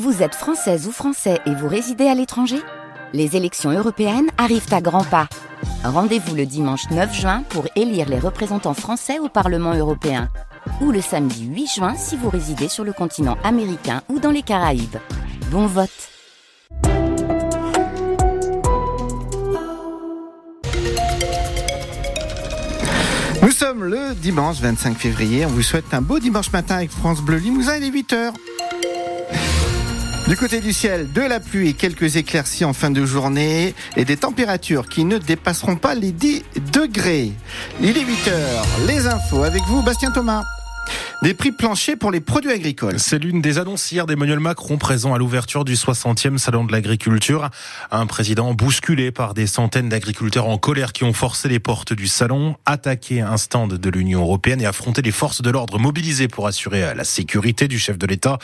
Vous êtes française ou français et vous résidez à l'étranger? Les élections européennes arrivent à grands pas. Rendez-vous le dimanche 9 juin pour élire les représentants français au Parlement européen. Ou le samedi 8 juin si vous résidez sur le continent américain ou dans les Caraïbes. Bon vote Nous sommes le dimanche 25 février. On vous souhaite un beau dimanche matin avec France Bleu Limousin. Il est 8h. Du côté du ciel, de la pluie et quelques éclaircies en fin de journée et des températures qui ne dépasseront pas les 10 degrés. Il est 8 heures. Les infos avec vous, Bastien Thomas. Des prix planchers pour les produits agricoles. C'est l'une des annonces hier d'Emmanuel Macron présent à l'ouverture du 60e salon de l'agriculture. Un président bousculé par des centaines d'agriculteurs en colère qui ont forcé les portes du salon, attaqué un stand de l'Union européenne et affronté les forces de l'ordre mobilisées pour assurer la sécurité du chef de l'État.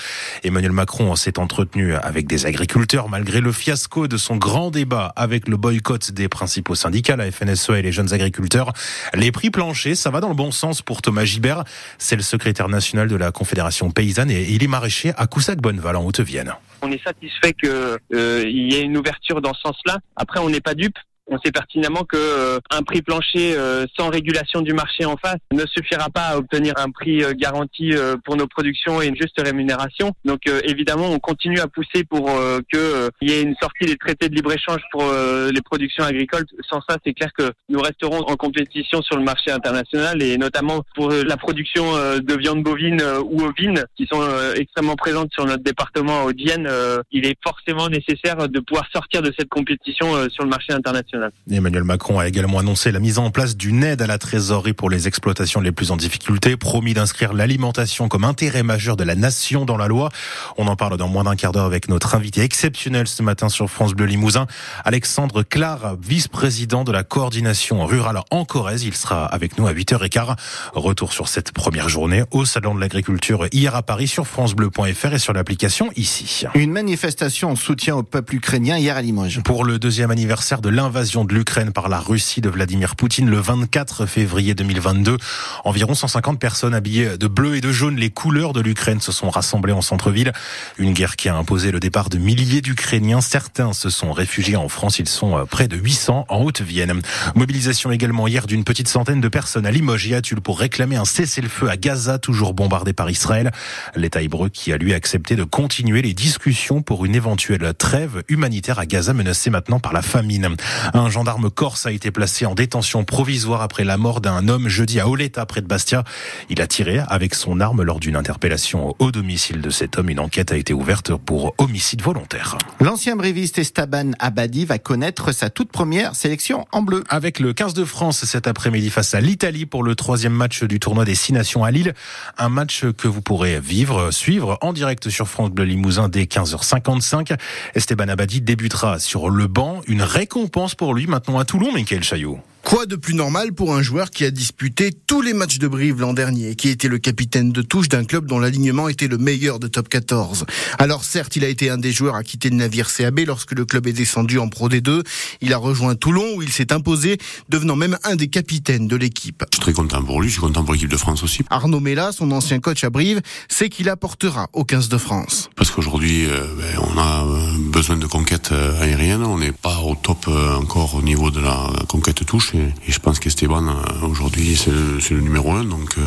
Emmanuel Macron s'est entretenu avec des agriculteurs malgré le fiasco de son grand débat avec le boycott des principaux syndicats, la FNSE et les jeunes agriculteurs. Les prix planchers, ça va dans le bon sens pour Thomas Gibert. C'est le secrétaire national de la Confédération paysanne et il est maraîcher à Coussac-Bonneval en Haute-Vienne. On est satisfait qu'il euh, y ait une ouverture dans ce sens-là. Après, on n'est pas dupe on sait pertinemment que euh, un prix plancher euh, sans régulation du marché en face ne suffira pas à obtenir un prix euh, garanti pour nos productions et une juste rémunération. Donc évidemment, on continue à pousser pour que il y ait une sortie des traités de libre-échange pour les productions agricoles. Sans ça, c'est clair que nous resterons en compétition sur le marché international et notamment pour la production de viande bovine ou ovine qui sont extrêmement présentes sur notre département haute il est forcément nécessaire de pouvoir sortir de cette compétition sur le marché international. Emmanuel Macron a également annoncé la mise en place d'une aide à la trésorerie pour les exploitations les plus en difficulté, promis d'inscrire l'alimentation comme intérêt majeur de la nation dans la loi. On en parle dans moins d'un quart d'heure avec notre invité exceptionnel ce matin sur France Bleu Limousin, Alexandre Clar, vice-président de la coordination rurale en Corrèze. Il sera avec nous à 8h15. Retour sur cette première journée au Salon de l'Agriculture hier à Paris sur francebleu.fr et sur l'application ici. Une manifestation en soutien au peuple ukrainien hier à Limoges. Pour le deuxième anniversaire de l'invasion de l'Ukraine par la Russie de Vladimir Poutine le 24 février 2022. Environ 150 personnes habillées de bleu et de jaune, les couleurs de l'Ukraine, se sont rassemblées en centre-ville. Une guerre qui a imposé le départ de milliers d'Ukrainiens. Certains se sont réfugiés en France. Ils sont euh, près de 800 en Haute-Vienne. Mobilisation également hier d'une petite centaine de personnes à Limoges et pour réclamer un cessez-le-feu à Gaza, toujours bombardé par Israël. L'État hébreu qui a lui accepté de continuer les discussions pour une éventuelle trêve humanitaire à Gaza menacée maintenant par la famine. Un gendarme corse a été placé en détention provisoire après la mort d'un homme jeudi à Oleta, près de Bastia. Il a tiré avec son arme lors d'une interpellation au domicile de cet homme. Une enquête a été ouverte pour homicide volontaire. L'ancien bréviste Estaban Abadi va connaître sa toute première sélection en bleu. Avec le 15 de France cet après-midi face à l'Italie pour le troisième match du tournoi des Six Nations à Lille. Un match que vous pourrez vivre, suivre en direct sur France Bleu Limousin dès 15h55. Esteban Abadi débutera sur le banc. Une récompense pour lui maintenant à Toulon, Michael Chaillot? Quoi de plus normal pour un joueur qui a disputé tous les matchs de Brive l'an dernier et qui était le capitaine de touche d'un club dont l'alignement était le meilleur de top 14 Alors certes, il a été un des joueurs à quitter le navire CAB lorsque le club est descendu en Pro D2. Il a rejoint Toulon où il s'est imposé, devenant même un des capitaines de l'équipe. Je suis très content pour lui, je suis content pour l'équipe de France aussi. Arnaud Mella, son ancien coach à Brive, sait qu'il apportera au 15 de France. Parce qu'aujourd'hui, euh, ben, on a euh, besoin de conquête euh, aérienne, on n'est pas au top encore au niveau de la conquête touche et, je pense qu'Esteban, euh, aujourd'hui, c'est le, numéro un. Euh,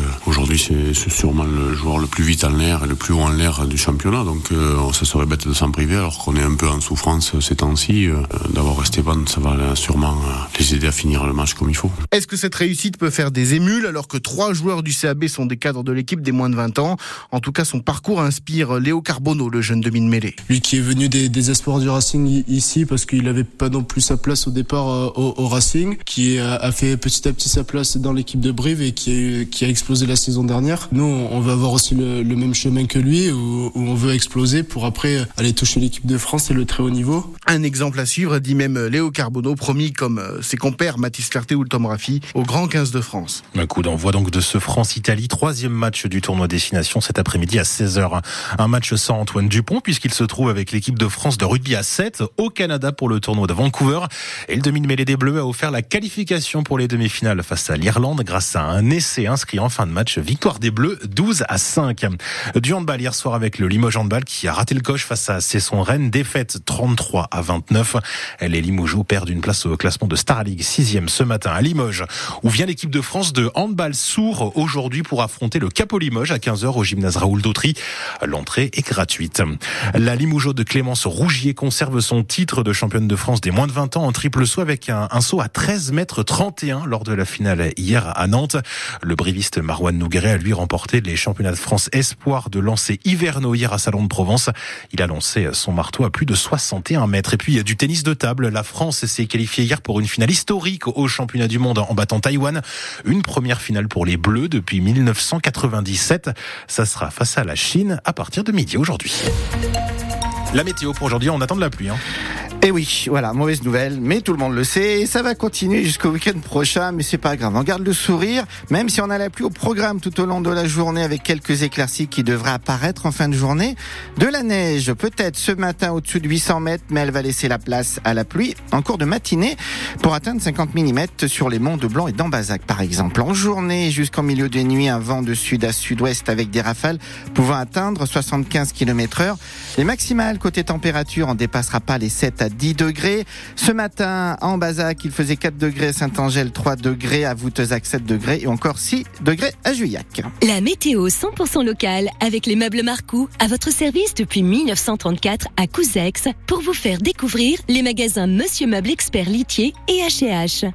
aujourd'hui, c'est sûrement le joueur le plus vite en l'air et le plus haut en l'air du championnat. Donc euh, ça serait bête de s'en priver alors qu'on est un peu en souffrance ces temps-ci. D'avoir Esteban, ça va sûrement les aider à finir le match comme il faut. Est-ce que cette réussite peut faire des émules alors que trois joueurs du CAB sont des cadres de l'équipe des moins de 20 ans? En tout cas, son parcours inspire Léo Carbonneau, le jeune demi de mêlée. Lui qui est venu des, espoirs du Racing ici parce qu'il n'avait pas non plus sa place au départ au, au Racing, qui a fait petit à petit sa place dans l'équipe de Brive et qui a, qui a explosé la saison dernière. Nous, on va avoir aussi le, même chemin que lui où, on veut exploser pour après aller toucher l'équipe de France et le très haut niveau. Un exemple à suivre, dit même Léo Carbonneau, promis comme euh, ses compères Mathis Ferté ou Tom Raffi au Grand 15 de France. Un coup d'envoi donc de ce France-Italie, troisième match du tournoi Destination cet après-midi à 16h. Un match sans Antoine Dupont puisqu'il se trouve avec l'équipe de France de rugby à 7 au Canada pour le tournoi de Vancouver. Et le demi de mêlée des Bleus a offert la qualification qualification pour les demi-finales face à l'Irlande grâce à un essai inscrit en fin de match. Victoire des Bleus 12 à 5. Du handball hier soir avec le Limoges handball qui a raté le coche face à Cesson Rennes. Défaite 33 à 29. Les Limougeaux perdent une place au classement de Star League 6 ce matin à Limoges où vient l'équipe de France de handball sourd aujourd'hui pour affronter le Capo Limoges à 15h au gymnase Raoul Dautry. L'entrée est gratuite. La Limougeau de Clémence Rougier conserve son titre de championne de France des moins de 20 ans en triple saut avec un, saut à 13 mètres 31 lors de la finale hier à Nantes. Le briviste Marouane Nougueret a lui remporté les championnats de France espoir de lancer hivernaux hier à Salon de Provence. Il a lancé son marteau à plus de 61 mètres. Et puis du tennis de table, la France s'est qualifiée hier pour une finale historique au championnat du monde en battant Taïwan. Une première finale pour les Bleus depuis 1997. Ça sera face à la Chine à partir de midi aujourd'hui. La météo pour aujourd'hui, on attend de la pluie. Hein. Et eh oui, voilà, mauvaise nouvelle, mais tout le monde le sait, ça va continuer jusqu'au week-end prochain, mais c'est pas grave, on garde le sourire, même si on a la pluie au programme tout au long de la journée avec quelques éclaircies qui devraient apparaître en fin de journée. De la neige, peut-être ce matin au-dessus de 800 mètres, mais elle va laisser la place à la pluie en cours de matinée pour atteindre 50 mm sur les monts de Blanc et d'Ambazac par exemple. En journée jusqu'en milieu de nuit, un vent de sud à sud-ouest avec des rafales pouvant atteindre 75 km heure. Les maximales côté température, on dépassera pas les 7 à 10 degrés. Ce matin, en Bazac, il faisait 4 degrés Saint-Angèle, 3 degrés à Voutezac, 7 degrés et encore 6 degrés à Juillac. La météo 100% locale avec les meubles Marcou à votre service depuis 1934 à Couzex pour vous faire découvrir les magasins Monsieur Meuble Expert Litier et H&H.